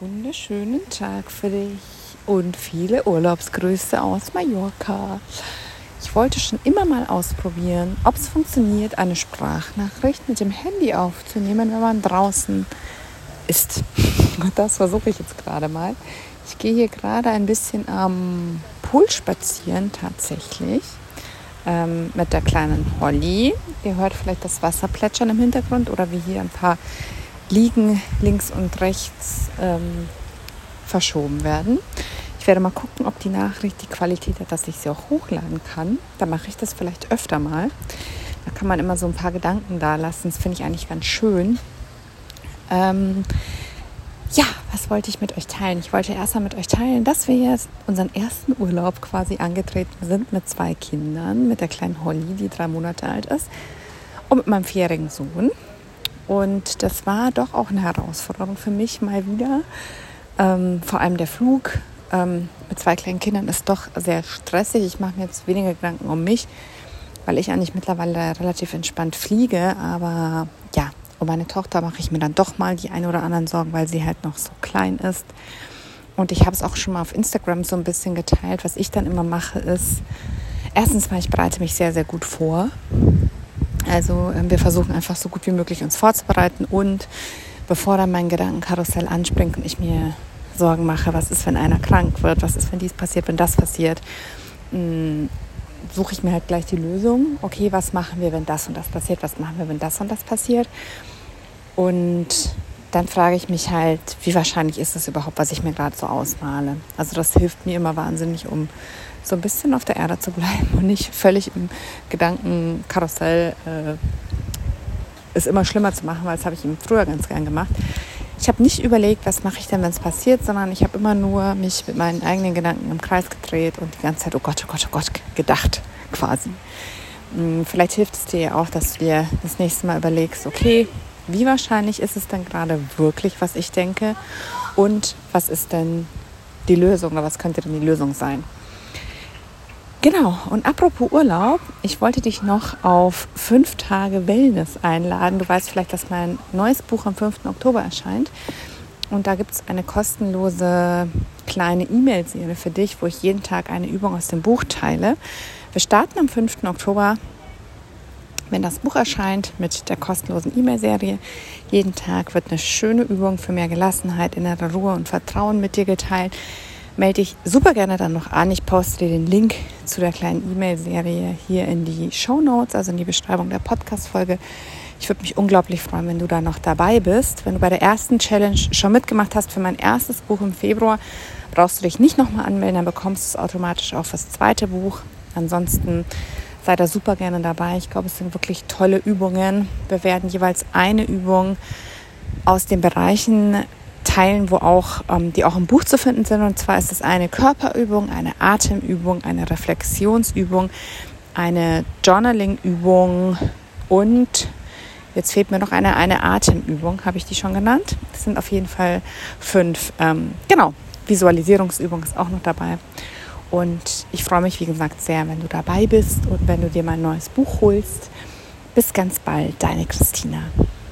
wunderschönen Tag für dich und viele Urlaubsgrüße aus Mallorca. Ich wollte schon immer mal ausprobieren, ob es funktioniert, eine Sprachnachricht mit dem Handy aufzunehmen, wenn man draußen ist. Und das versuche ich jetzt gerade mal. Ich gehe hier gerade ein bisschen am Pool spazieren tatsächlich ähm, mit der kleinen Holly. Ihr hört vielleicht das Wasser plätschern im Hintergrund oder wie hier ein paar Liegen links und rechts ähm, verschoben werden. Ich werde mal gucken, ob die Nachricht die Qualität hat, dass ich sie auch hochladen kann. Da mache ich das vielleicht öfter mal. Da kann man immer so ein paar Gedanken da lassen. Das finde ich eigentlich ganz schön. Ähm, ja, was wollte ich mit euch teilen? Ich wollte erst mal mit euch teilen, dass wir jetzt unseren ersten Urlaub quasi angetreten sind mit zwei Kindern, mit der kleinen Holly, die drei Monate alt ist, und mit meinem vierjährigen Sohn. Und das war doch auch eine Herausforderung für mich mal wieder. Ähm, vor allem der Flug ähm, mit zwei kleinen Kindern ist doch sehr stressig. Ich mache mir jetzt weniger Gedanken um mich, weil ich eigentlich mittlerweile relativ entspannt fliege. Aber ja, um meine Tochter mache ich mir dann doch mal die ein oder anderen Sorgen, weil sie halt noch so klein ist. Und ich habe es auch schon mal auf Instagram so ein bisschen geteilt. Was ich dann immer mache, ist, erstens mal, ich bereite mich sehr, sehr gut vor. Also ähm, wir versuchen einfach so gut wie möglich uns vorzubereiten und bevor dann mein Gedankenkarussell anspringt und ich mir Sorgen mache, was ist, wenn einer krank wird, was ist, wenn dies passiert, wenn das passiert, hm, suche ich mir halt gleich die Lösung. Okay, was machen wir, wenn das und das passiert? Was machen wir, wenn das und das passiert? Und dann frage ich mich halt, wie wahrscheinlich ist es überhaupt, was ich mir gerade so ausmale. Also das hilft mir immer wahnsinnig, um so ein bisschen auf der Erde zu bleiben und nicht völlig im Gedankenkarussell äh, es immer schlimmer zu machen, weil das habe ich eben früher ganz gern gemacht. Ich habe nicht überlegt, was mache ich denn, wenn es passiert, sondern ich habe immer nur mich mit meinen eigenen Gedanken im Kreis gedreht und die ganze Zeit, oh Gott, oh Gott, oh Gott, gedacht quasi. Hm, vielleicht hilft es dir ja auch, dass du dir das nächste Mal überlegst, okay, wie wahrscheinlich ist es denn gerade wirklich, was ich denke und was ist denn die Lösung oder was könnte denn die Lösung sein? Genau, und apropos Urlaub, ich wollte dich noch auf fünf Tage Wellness einladen. Du weißt vielleicht, dass mein neues Buch am 5. Oktober erscheint. Und da gibt es eine kostenlose kleine E-Mail-Serie für dich, wo ich jeden Tag eine Übung aus dem Buch teile. Wir starten am 5. Oktober, wenn das Buch erscheint, mit der kostenlosen E-Mail-Serie. Jeden Tag wird eine schöne Übung für mehr Gelassenheit, innere Ruhe und Vertrauen mit dir geteilt melde dich super gerne dann noch an. Ich poste dir den Link zu der kleinen E-Mail-Serie hier in die Show Notes, also in die Beschreibung der Podcast-Folge. Ich würde mich unglaublich freuen, wenn du da noch dabei bist. Wenn du bei der ersten Challenge schon mitgemacht hast für mein erstes Buch im Februar, brauchst du dich nicht nochmal anmelden, dann bekommst du es automatisch auch fürs zweite Buch. Ansonsten sei da super gerne dabei. Ich glaube, es sind wirklich tolle Übungen. Wir werden jeweils eine Übung aus den Bereichen teilen, wo auch, ähm, die auch im Buch zu finden sind. Und zwar ist es eine Körperübung, eine Atemübung, eine Reflexionsübung, eine Journaling-Übung und jetzt fehlt mir noch eine, eine Atemübung, habe ich die schon genannt. Das sind auf jeden Fall fünf. Ähm, genau, Visualisierungsübung ist auch noch dabei. Und ich freue mich, wie gesagt, sehr, wenn du dabei bist und wenn du dir mein neues Buch holst. Bis ganz bald, deine Christina.